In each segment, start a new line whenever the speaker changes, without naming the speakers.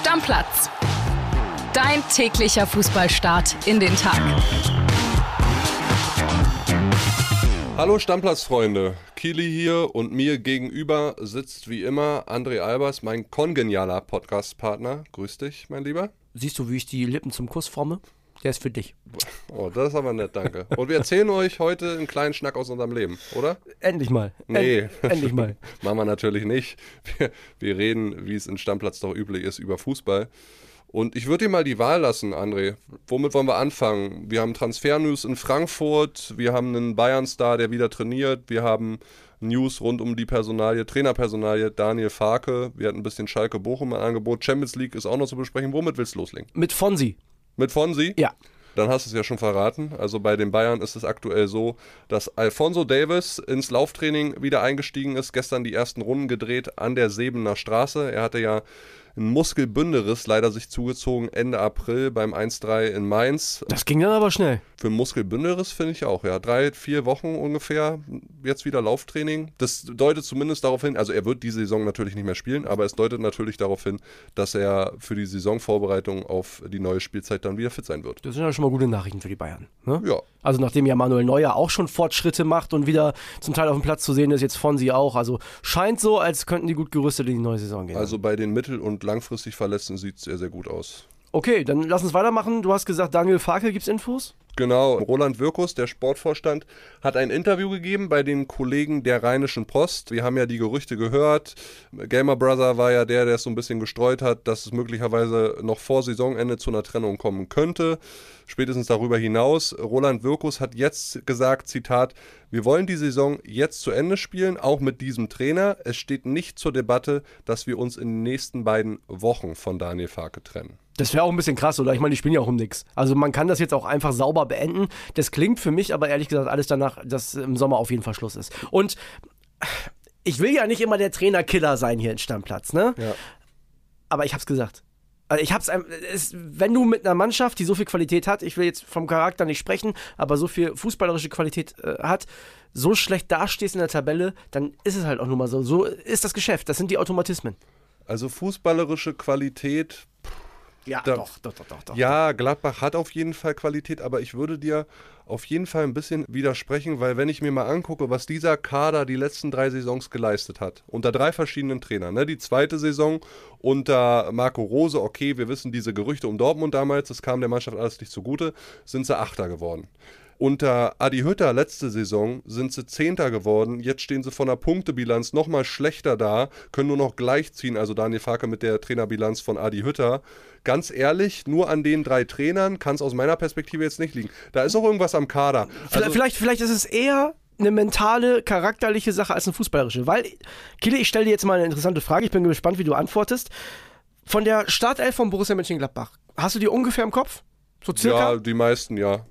Stammplatz. Dein täglicher Fußballstart in den Tag.
Hallo Stammplatzfreunde, Kili hier und mir gegenüber sitzt wie immer André Albers, mein kongenialer Podcast-Partner. Grüß dich, mein Lieber.
Siehst du, wie ich die Lippen zum Kuss forme? Der ist für dich.
Oh, das ist aber nett, danke. Und wir erzählen euch heute einen kleinen Schnack aus unserem Leben, oder?
Endlich mal.
Nee.
End, endlich mal.
Machen wir natürlich nicht. Wir, wir reden, wie es in Stammplatz doch üblich ist, über Fußball. Und ich würde dir mal die Wahl lassen, André. Womit wollen wir anfangen? Wir haben Transfer-News in Frankfurt, wir haben einen Bayern-Star, der wieder trainiert, wir haben News rund um die Personalie, Trainerpersonalie, Daniel Farke, wir hatten ein bisschen Schalke Bochum ein Angebot, Champions League ist auch noch zu besprechen. Womit willst du loslegen?
Mit Fonsi.
Mit Fonsi?
Ja.
Dann hast du es ja schon verraten. Also bei den Bayern ist es aktuell so, dass Alfonso Davis ins Lauftraining wieder eingestiegen ist, gestern die ersten Runden gedreht an der Sebener Straße. Er hatte ja einen Muskelbündelriss leider sich zugezogen Ende April beim 1-3 in Mainz.
Das ging dann aber schnell.
Für einen Muskelbündelriss finde ich auch, ja. Drei, vier Wochen ungefähr, jetzt wieder Lauftraining. Das deutet zumindest darauf hin, also er wird diese Saison natürlich nicht mehr spielen, aber es deutet natürlich darauf hin, dass er für die Saisonvorbereitung auf die neue Spielzeit dann wieder fit sein wird.
Das sind ja schon mal gute Nachrichten für die Bayern. Ne?
Ja.
Also nachdem ja Manuel Neuer auch schon Fortschritte macht und wieder zum Teil auf dem Platz zu sehen ist, jetzt Fonsi auch. Also scheint so, als könnten die gut gerüstet in die neue Saison gehen.
Also bei den mittel- und langfristig Verletzten sieht es sehr, sehr gut aus.
Okay, dann lass uns weitermachen. Du hast gesagt, Daniel Farke, gibt's Infos?
Genau, Roland Wirkus, der Sportvorstand, hat ein Interview gegeben bei den Kollegen der Rheinischen Post. Wir haben ja die Gerüchte gehört. Gamer Brother war ja der, der es so ein bisschen gestreut hat, dass es möglicherweise noch vor Saisonende zu einer Trennung kommen könnte. Spätestens darüber hinaus. Roland Wirkus hat jetzt gesagt, Zitat, wir wollen die Saison jetzt zu Ende spielen, auch mit diesem Trainer. Es steht nicht zur Debatte, dass wir uns in den nächsten beiden Wochen von Daniel Farke trennen.
Das wäre auch ein bisschen krass, oder? Ich meine, die spielen ja auch um nichts. Also man kann das jetzt auch einfach sauber beenden. Das klingt für mich aber ehrlich gesagt alles danach, dass im Sommer auf jeden Fall Schluss ist. Und ich will ja nicht immer der Trainerkiller sein hier in Stammplatz, ne?
Ja.
Aber ich hab's gesagt. Also ich hab's, es, wenn du mit einer Mannschaft, die so viel Qualität hat, ich will jetzt vom Charakter nicht sprechen, aber so viel fußballerische Qualität äh, hat, so schlecht dastehst in der Tabelle, dann ist es halt auch nur mal so. So ist das Geschäft, das sind die Automatismen.
Also fußballerische Qualität,
Ja,
Da-
doch, doch, doch, doch, doch.
Ja, Gladbach hat auf jeden Fall Qualität, aber ich würde dir auf jeden Fall ein bisschen widersprechen, weil wenn ich mir mal angucke, was dieser Kader die letzten drei Saisons geleistet hat, unter drei verschiedenen Trainern, ne? die zweite Saison unter Marco Rose, okay, wir wissen diese Gerüchte um Dortmund damals, das kam der Mannschaft alles nicht zugute, sind sie Achter geworden. Unter Adi Hütter letzte Saison sind sie Zehnter geworden. Jetzt stehen sie von der Punktebilanz nochmal schlechter da, können nur noch gleichziehen. Also Daniel Farke mit der Trainerbilanz von Adi Hütter. Ganz ehrlich, nur an den drei Trainern kann es aus meiner Perspektive jetzt nicht liegen. Da ist auch irgendwas am Kader.
Vielleicht,
Also,
vielleicht, vielleicht ist es eher eine mentale, charakterliche Sache als eine fußballerische. Weil, Kille, ich stelle dir jetzt mal eine interessante Frage. Ich bin gespannt, wie du antwortest. Von der Startelf von Borussia Mönchengladbach, hast du die ungefähr im Kopf? So circa?
ja, die meisten, ja.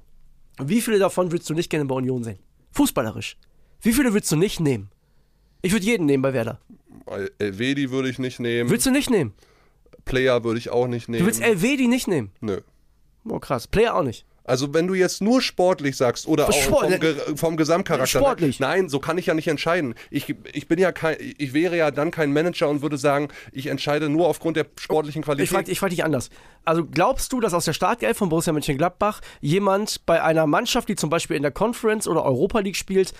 Wie viele davon würdest du nicht gerne bei Union sehen? Fußballerisch. Wie viele würdest du nicht nehmen? Ich würde jeden nehmen bei Werder.
Elvedi würde ich nicht nehmen.
Willst du nicht nehmen?
Player würde ich auch nicht nehmen.
Du willst die nicht nehmen?
Nö.
Oh, krass. Player auch nicht.
Also wenn du jetzt nur sportlich sagst oder auch
Sport-
vom, Ge vom Gesamtcharakter.
Sportlich.
Nein, so kann ich ja nicht entscheiden. Ich, ich bin ja kein, ich wäre ja dann kein Manager und würde sagen, ich entscheide nur aufgrund der sportlichen Qualität.
Ich frage ich frag dich anders. Also glaubst du, dass aus der Startelf von Borussia Mönchengladbach jemand bei einer Mannschaft, die zum Beispiel in der Conference oder Europa League spielt,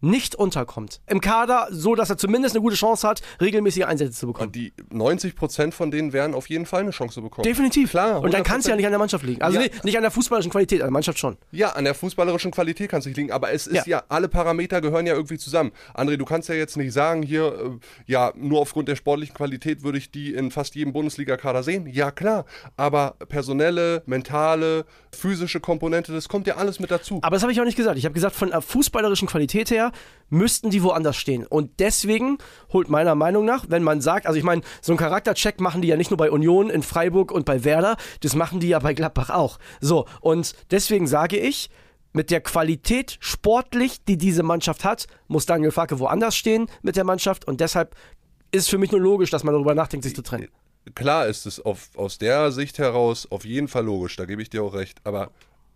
nicht unterkommt? Im Kader, so dass er zumindest eine gute Chance hat, regelmäßige Einsätze zu bekommen.
Und die 90% von denen werden auf jeden Fall eine Chance bekommen.
Definitiv.
Klar,
Und dann kann es ja
100%.
nicht an der Mannschaft liegen. Also
Ja.
nicht, nicht an der fußballerischen Qualität, an der Mannschaft schon.
Ja, an der fußballerischen Qualität kann es nicht liegen, aber es ist
Ja.
ja. alle Parameter gehören ja irgendwie zusammen. André, du kannst ja jetzt nicht sagen, hier, äh, ja, nur aufgrund der sportlichen Qualität würde ich die in fast jedem Bundesliga-Kader sehen. Ja, klar, aber personelle, mentale, physische Komponente, das kommt ja alles mit dazu.
Aber das habe ich auch nicht gesagt. Ich habe gesagt, von der fußballerischen Qualität her müssten die woanders stehen. Und deswegen holt meiner Meinung nach, wenn man sagt, also ich meine, so einen Charaktercheck machen die ja nicht nur bei Union, in Freiburg und bei Werder, das machen die ja bei Gladbach auch. So, und deswegen sage ich, mit der Qualität sportlich, die diese Mannschaft hat, muss Daniel Farke woanders stehen mit der Mannschaft und deshalb ist für mich nur logisch, dass man darüber nachdenkt, sich zu trennen.
Klar ist es auf, aus der Sicht heraus auf jeden Fall logisch, da gebe ich dir auch recht, aber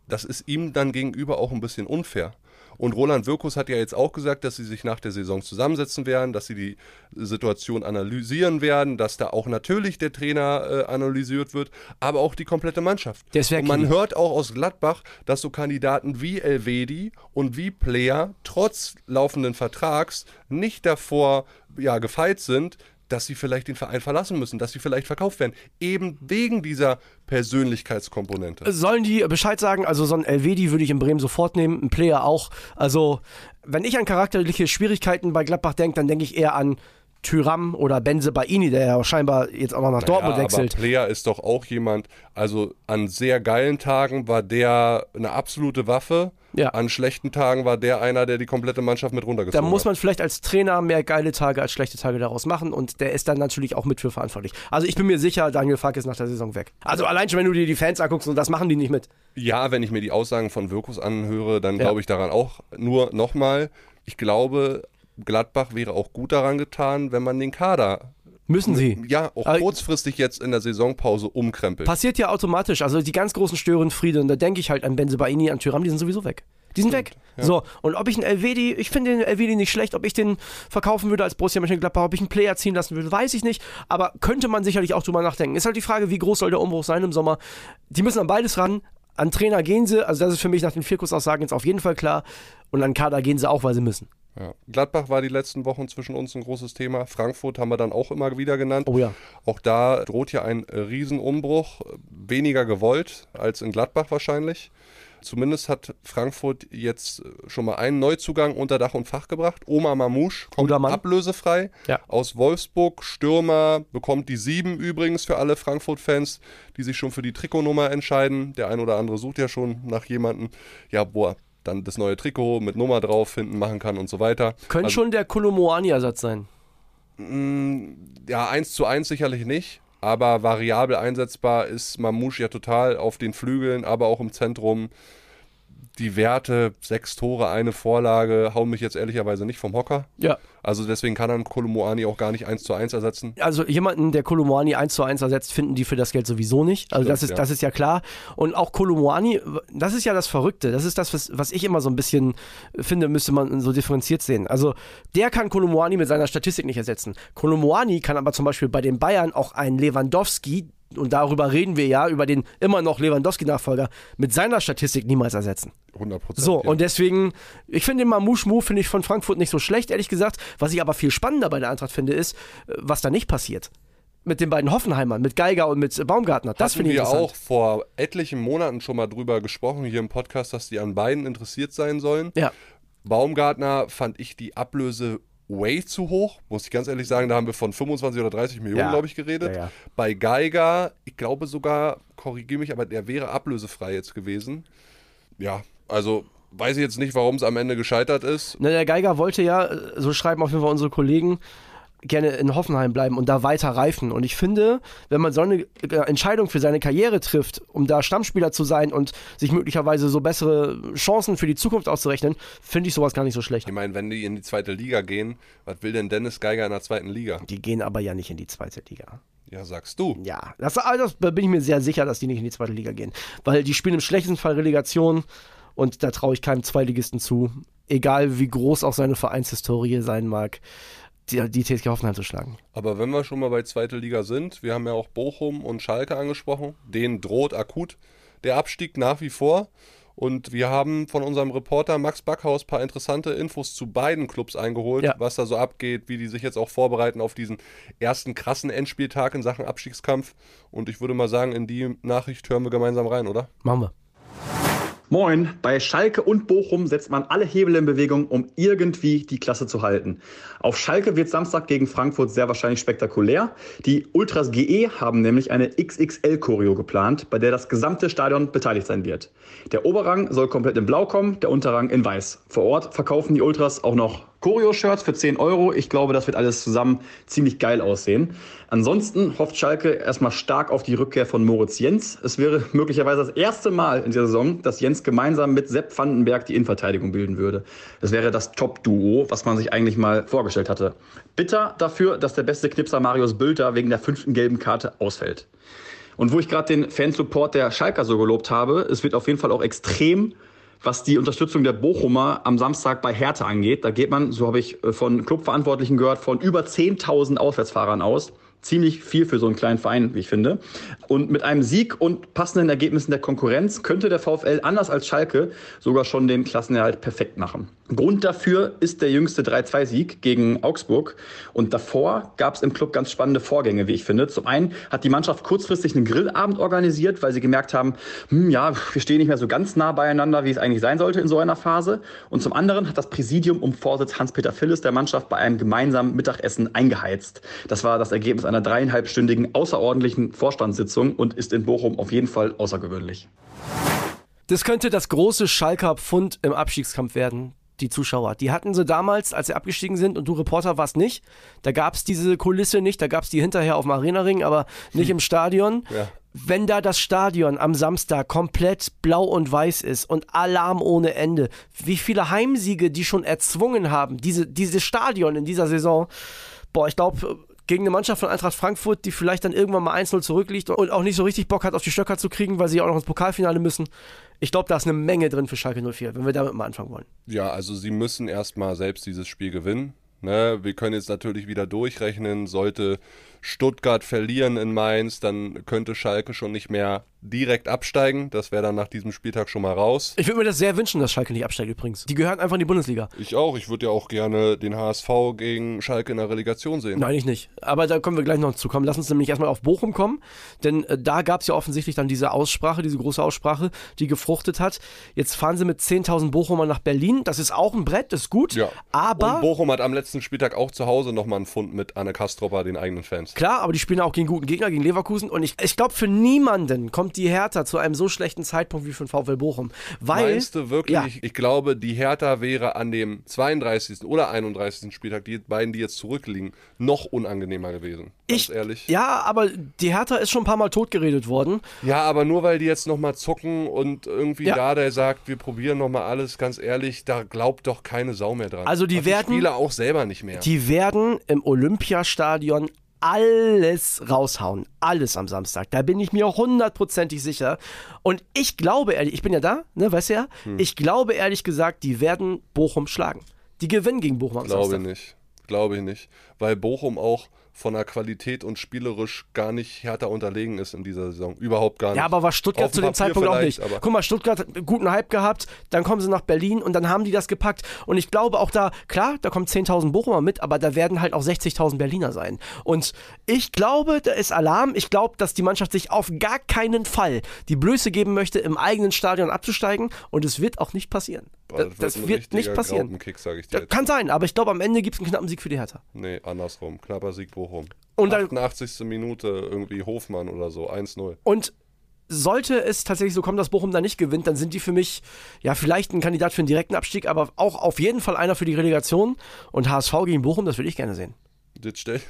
das ist ihm dann gegenüber auch ein bisschen unfair. Und Roland Wirkus hat ja jetzt auch gesagt, dass sie sich nach der Saison zusammensetzen werden, dass sie die Situation analysieren werden, dass da auch natürlich der Trainer äh, analysiert wird, aber auch die komplette Mannschaft. Und man hört auch aus Gladbach, dass so Kandidaten wie Elvedi und wie Player trotz laufenden Vertrags nicht davor ja, gefeit sind, dass sie vielleicht den Verein verlassen müssen, dass sie vielleicht verkauft werden. Eben wegen dieser Persönlichkeitskomponente.
Sollen die Bescheid sagen? Also so ein Elvedi würde ich in Bremen sofort nehmen, ein Player auch. Also wenn ich an charakterliche Schwierigkeiten bei Gladbach denke, dann denke ich eher an Tyram oder Benze Baini, der ja scheinbar jetzt auch noch nach naja, Dortmund wechselt.
Aber Player ist doch auch jemand, also an sehr geilen Tagen war der eine absolute Waffe. Ja. An schlechten Tagen war der einer, der die komplette Mannschaft mit runtergezogen hat.
Da muss man vielleicht als Trainer mehr geile Tage als schlechte Tage daraus machen und der ist dann natürlich auch mit für verantwortlich. Also ich bin mir sicher, Daniel Fark ist nach der Saison weg. Also allein schon, wenn du dir die Fans anguckst und das machen die nicht mit.
Ja, wenn ich mir die Aussagen von Wirkus anhöre, dann ja. glaube ich daran auch. Nur nochmal, ich glaube, Gladbach wäre auch gut daran getan, wenn man den Kader
Müssen sie.
Ja, auch Aber kurzfristig jetzt in der Saisonpause umkrempeln.
Passiert ja automatisch. Also die ganz großen Störenfriede, und da denke ich halt an Benzebaini, an Tyram, die sind sowieso weg. Die sind Stimmt, weg. Ja. So, und ob ich einen Elvedi, ich finde den Elvedi nicht schlecht, ob ich den verkaufen würde als Borussia Mönchengladbach, ob ich einen Player ziehen lassen würde, weiß ich nicht, aber könnte man sicherlich auch drüber nachdenken. Ist halt die Frage, wie groß soll der Umbruch sein im Sommer? Die müssen an beides ran. An Trainer gehen sie, also das ist für mich nach den Vierkurs-Aussagen jetzt auf jeden Fall klar. Und an Kader gehen sie auch, weil sie müssen.
Ja. Gladbach war die letzten Wochen zwischen uns ein großes Thema. Frankfurt haben wir dann auch immer wieder genannt.
Oh ja.
Auch da droht ja ein Riesenumbruch. Weniger gewollt als in Gladbach wahrscheinlich. Zumindest hat Frankfurt jetzt schon mal einen Neuzugang unter Dach und Fach gebracht. Oma Mamouche kommt ablösefrei ja. aus Wolfsburg. Stürmer bekommt die sieben übrigens für alle Frankfurt-Fans, die sich schon für die Trikotnummer entscheiden. Der ein oder andere sucht ja schon nach jemandem, ja, er dann das neue Trikot mit Nummer drauf finden, machen kann und so weiter.
Könnte also, schon der Kolomoani-Ersatz sein.
Mm, ja, eins zu eins sicherlich nicht, aber variabel einsetzbar ist Mamouche ja total auf den Flügeln, aber auch im Zentrum die Werte, sechs Tore, eine Vorlage, hauen mich jetzt ehrlicherweise nicht vom Hocker.
Ja.
Also deswegen kann dann Kolomoani auch gar nicht eins zu eins ersetzen.
Also jemanden, der Kolomoani eins zu eins ersetzt, finden die für das Geld sowieso nicht. Also Stimmt, das, ist, ja. das ist ja klar. Und auch Kolomoani, das ist ja das Verrückte. Das ist das, was, was ich immer so ein bisschen finde, müsste man so differenziert sehen. Also der kann Kolomoani mit seiner Statistik nicht ersetzen. Kolomoani kann aber zum Beispiel bei den Bayern auch einen Lewandowski, und darüber reden wir ja, über den immer noch Lewandowski-Nachfolger, mit seiner Statistik niemals ersetzen.
100 Prozent.
So, ja. und deswegen, ich finde den Mamouche-Move, finde ich von Frankfurt nicht so schlecht, ehrlich gesagt. Was ich aber viel spannender bei der Eintracht finde, ist, äh, was da nicht passiert. Mit den beiden Hoffenheimern, mit Geiger und mit Baumgartner. Das finde ich
interessant. wir auch vor etlichen Monaten schon mal drüber gesprochen, hier im Podcast, dass die an beiden interessiert sein sollen.
Ja.
Baumgartner fand ich die Ablöse way zu hoch, muss ich ganz ehrlich sagen. Da haben wir von 25 oder 30 Millionen, ja. glaube ich, geredet. Ja, ja. Bei Geiger, ich glaube sogar, korrigiere mich, aber der wäre ablösefrei jetzt gewesen. Ja, also weiß ich jetzt nicht, warum es am Ende gescheitert ist.
Na, der Geiger wollte ja, so schreiben auf jeden Fall unsere Kollegen, gerne in Hoffenheim bleiben und da weiter reifen. Und ich finde, wenn man so eine äh, Entscheidung für seine Karriere trifft, um da Stammspieler zu sein und sich möglicherweise so bessere Chancen für die Zukunft auszurechnen, finde ich sowas gar nicht so schlecht.
Ich meine, wenn die in die zweite Liga gehen, was will denn Dennis Geiger in der zweiten Liga?
Die gehen aber ja nicht in die zweite Liga.
Ja, sagst du.
Ja, das, das bin ich mir sehr sicher, dass die nicht in die zweite Liga gehen. Weil die spielen im schlechtesten Fall Relegation und da traue ich keinem Zweitligisten zu. Egal wie groß auch seine Vereinshistorie sein mag die, die TSG Hoffenheim zu schlagen.
Aber wenn wir schon mal bei zweiter Liga sind, wir haben ja auch Bochum und Schalke angesprochen, denen droht akut der Abstieg nach wie vor. Und wir haben von unserem Reporter Max Backhaus ein paar interessante Infos zu beiden Clubs eingeholt, ja. was da so abgeht, wie die sich jetzt auch vorbereiten auf diesen ersten krassen Endspieltag in Sachen Abstiegskampf. Und ich würde mal sagen, in die Nachricht hören wir gemeinsam rein, oder?
Machen wir.
Moin, bei Schalke und Bochum setzt man alle Hebel in Bewegung, um irgendwie die Klasse zu halten. Auf Schalke wird Samstag gegen Frankfurt sehr wahrscheinlich spektakulär. Die Ultras GE haben nämlich eine XXL-Choreo geplant, bei der das gesamte Stadion beteiligt sein wird. Der Oberrang soll komplett in Blau kommen, der Unterrang in Weiß. Vor Ort verkaufen die Ultras auch noch Choreo-Shirts für 10 Euro. Ich glaube, das wird alles zusammen ziemlich geil aussehen. Ansonsten hofft Schalke erstmal stark auf die Rückkehr von Moritz Jens. Es wäre möglicherweise das erste Mal in dieser Saison, dass Jens gemeinsam mit Sepp Vandenberg die Innenverteidigung bilden würde. Das wäre das Top-Duo, was man sich eigentlich mal vorgestellt hatte. Bitter dafür, dass der beste Knipser Marius Bülter wegen der fünften gelben Karte ausfällt. Und wo ich gerade den Fansupport der Schalker so gelobt habe, es wird auf jeden Fall auch extrem was die Unterstützung der Bochumer am Samstag bei Hertha angeht. Da geht man, so habe ich äh, von Clubverantwortlichen gehört, von über 10.000 Auswärtsfahrern aus ziemlich viel für so einen kleinen Verein, wie ich finde. Und mit einem Sieg und passenden Ergebnissen der Konkurrenz könnte der VfL anders als Schalke sogar schon den Klassenerhalt perfekt machen. Grund dafür ist der jüngste 3-2-Sieg gegen Augsburg. Und davor gab es im Club ganz spannende Vorgänge, wie ich finde. Zum einen hat die Mannschaft kurzfristig einen Grillabend organisiert, weil sie gemerkt haben, hm, ja, wir stehen nicht mehr so ganz nah beieinander, wie es eigentlich sein sollte in so einer Phase. Und zum anderen hat das Präsidium um Vorsitz Hans-Peter Phillis der Mannschaft bei einem gemeinsamen Mittagessen eingeheizt. Das war das Ergebnis einer dreieinhalbstündigen außerordentlichen Vorstandssitzung und ist in Bochum auf jeden Fall außergewöhnlich.
Das könnte das große Schalker Pfund im Abstiegskampf werden. Die Zuschauer. Die hatten sie damals, als sie abgestiegen sind und du Reporter warst nicht. Da gab es diese Kulisse nicht, da gab es die hinterher auf dem Arena-Ring, aber nicht hm. im Stadion. Ja. Wenn da das Stadion am Samstag komplett blau und weiß ist und Alarm ohne Ende, wie viele Heimsiege die schon erzwungen haben, diese, dieses Stadion in dieser Saison, boah, ich glaube, gegen eine Mannschaft von Eintracht Frankfurt, die vielleicht dann irgendwann mal 1-0 zurückliegt und auch nicht so richtig Bock hat, auf die Stöcker zu kriegen, weil sie auch noch ins Pokalfinale müssen. Ich glaube, da ist eine Menge drin für Schalke 04, wenn wir damit mal anfangen wollen.
Ja, also sie müssen erstmal selbst dieses Spiel gewinnen. Ne? Wir können jetzt natürlich wieder durchrechnen, sollte Stuttgart verlieren in Mainz, dann könnte Schalke schon nicht mehr direkt absteigen. Das wäre dann nach diesem Spieltag schon mal raus.
Ich würde mir das sehr wünschen, dass Schalke nicht absteigt übrigens. Die gehören einfach in die Bundesliga.
Ich auch. Ich würde ja auch gerne den HSV gegen Schalke in der Relegation sehen.
Nein, ich nicht. Aber da kommen wir gleich noch zu kommen. Lass uns nämlich erstmal auf Bochum kommen. Denn äh, da gab es ja offensichtlich dann diese Aussprache, diese große Aussprache, die gefruchtet hat. Jetzt fahren sie mit 10.000 Bochumer nach Berlin. Das ist auch ein Brett, das ist gut. Ja. Aber.
Und Bochum hat am letzten Spieltag auch zu Hause nochmal einen Fund mit Anne Kastropper, den eigenen Fans.
Klar, aber die spielen auch gegen guten Gegner, gegen Leverkusen. Und ich, ich glaube, für niemanden kommt die Hertha zu einem so schlechten Zeitpunkt wie für den VfL Bochum. Weil,
Meinst du wirklich? Ja. Ich glaube, die Hertha wäre an dem 32. oder 31. Spieltag, die beiden, die jetzt zurückliegen, noch unangenehmer gewesen. Ganz ich, ehrlich.
Ja, aber die Hertha ist schon ein paar Mal totgeredet worden.
Ja, aber nur weil die jetzt nochmal zucken und irgendwie ja. da der sagt, wir probieren nochmal alles, ganz ehrlich, da glaubt doch keine Sau mehr dran.
Also die
und
werden.
Die Spieler auch selber nicht mehr.
Die werden im Olympiastadion alles raushauen. Alles am Samstag. Da bin ich mir hundertprozentig sicher. Und ich glaube ehrlich, ich bin ja da, ne, weißt du ja? Hm. Ich glaube ehrlich gesagt, die werden Bochum schlagen. Die gewinnen gegen Bochum am
glaube
Samstag.
Glaube nicht. Glaube ich nicht. Weil Bochum auch von der Qualität und spielerisch gar nicht härter unterlegen ist in dieser Saison. Überhaupt gar nicht.
Ja, aber war Stuttgart Auf zu dem Zeitpunkt auch nicht. Guck mal, Stuttgart hat einen guten Hype gehabt, dann kommen sie nach Berlin und dann haben die das gepackt. Und ich glaube auch da, klar, da kommen 10.000 Bochumer mit, aber da werden halt auch 60.000 Berliner sein. Und ich glaube, da ist Alarm. Ich glaube, dass die Mannschaft sich auf gar keinen Fall die Blöße geben möchte, im eigenen Stadion abzusteigen. Und es wird auch nicht passieren.
Das, das wird nicht passieren.
Kann sein, aber ich glaube, am Ende gibt es einen knappen Sieg für die Hertha.
Nee, andersrum. Knapper Sieg Bochum. Und 88. Minute irgendwie Hofmann oder so, 1-0.
Und sollte es tatsächlich so kommen, dass Bochum da nicht gewinnt, dann sind die für mich ja vielleicht ein Kandidat für einen direkten Abstieg, aber auch auf jeden Fall einer für die Relegation. Und HSV gegen Bochum, das würde ich gerne sehen.
Jetzt stell,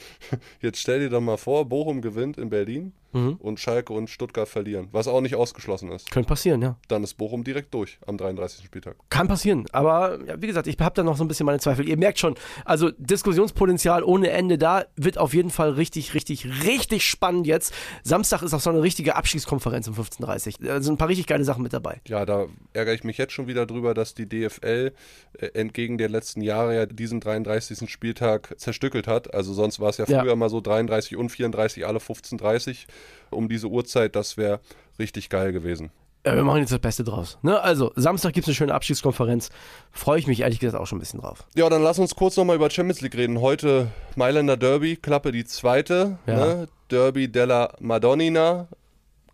jetzt stell dir doch mal vor, Bochum gewinnt in Berlin mhm. und Schalke und Stuttgart verlieren, was auch nicht ausgeschlossen ist.
Könnte passieren, ja.
Dann ist Bochum direkt durch am 33. Spieltag.
Kann passieren, aber ja, wie gesagt, ich habe da noch so ein bisschen meine Zweifel. Ihr merkt schon, also Diskussionspotenzial ohne Ende da, wird auf jeden Fall richtig, richtig, richtig spannend jetzt. Samstag ist auch so eine richtige Abschiedskonferenz um 15.30 Uhr. Da sind ein paar richtig geile Sachen mit dabei.
Ja, da ärgere ich mich jetzt schon wieder drüber, dass die DFL äh, entgegen der letzten Jahre ja diesen 33. Spieltag zerstückelt hat. Also sonst war es ja früher ja. mal so 33 und 34 alle 15.30 um diese Uhrzeit. Das wäre richtig geil gewesen.
Ja, wir machen jetzt das Beste draus. Ne? Also, Samstag gibt es eine schöne Abschiedskonferenz. Freue ich mich ehrlich gesagt auch schon ein bisschen drauf.
Ja, dann lass uns kurz nochmal über Champions League reden. Heute Mailänder Derby, Klappe die zweite. Ja. Ne? Derby della Madonnina.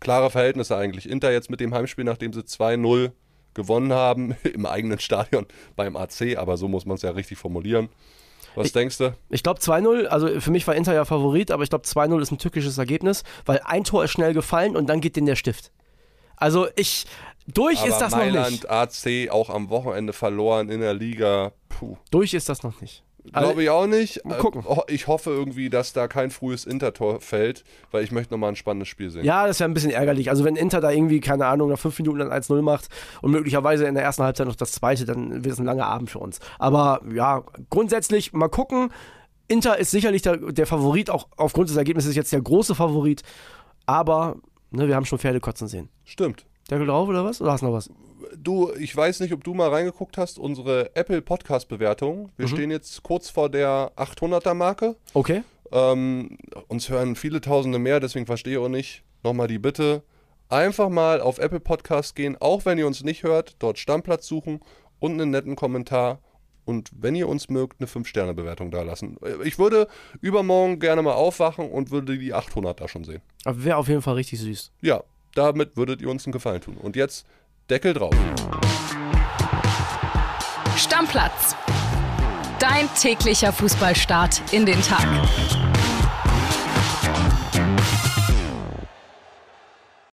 Klare Verhältnisse eigentlich. Inter jetzt mit dem Heimspiel, nachdem sie 2-0 gewonnen haben, im eigenen Stadion beim AC, aber so muss man es ja richtig formulieren. Was
ich,
denkst du?
Ich glaube 2-0, also für mich war Inter ja Favorit, aber ich glaube 2-0 ist ein tückisches Ergebnis, weil ein Tor ist schnell gefallen und dann geht den der Stift. Also ich, durch aber ist das
Mailand,
noch nicht.
AC auch am Wochenende verloren in der Liga. Puh.
Durch ist das noch nicht.
Glaube ich auch nicht. Mal gucken. Äh, ich hoffe irgendwie, dass da kein frühes Intertor fällt, weil ich möchte nochmal ein spannendes Spiel sehen.
Ja, das wäre ein bisschen ärgerlich. Also wenn Inter da irgendwie, keine Ahnung, nach fünf Minuten dann 1-0 macht und möglicherweise in der ersten Halbzeit noch das zweite, dann wird es ein langer Abend für uns. Aber ja, grundsätzlich mal gucken. Inter ist sicherlich der, der Favorit, auch aufgrund des Ergebnisses jetzt der große Favorit. aber ne, wir haben schon Pferde kotzen sehen.
Stimmt.
Deckel drauf oder was? Oder hast du noch was?
Du, ich weiß nicht, ob du mal reingeguckt hast, unsere Apple Podcast Bewertung. Wir stehen jetzt kurz vor der 800er Marke.
Okay.
Ähm, uns hören viele Tausende mehr, deswegen verstehe ich auch nicht. Nochmal die Bitte, einfach mal auf Apple Podcast gehen, auch wenn ihr uns nicht hört, dort Stammplatz suchen und einen netten Kommentar. Und wenn ihr uns mögt, eine 5-Sterne-Bewertung da lassen. Ich würde übermorgen gerne mal aufwachen und würde die 800 da schon sehen.
Aber wäre auf jeden Fall richtig süß.
Ja, damit würdet ihr uns einen Gefallen tun. Und jetzt Deckel drauf.
Stammplatz. Dein täglicher Fußballstart in den Tag.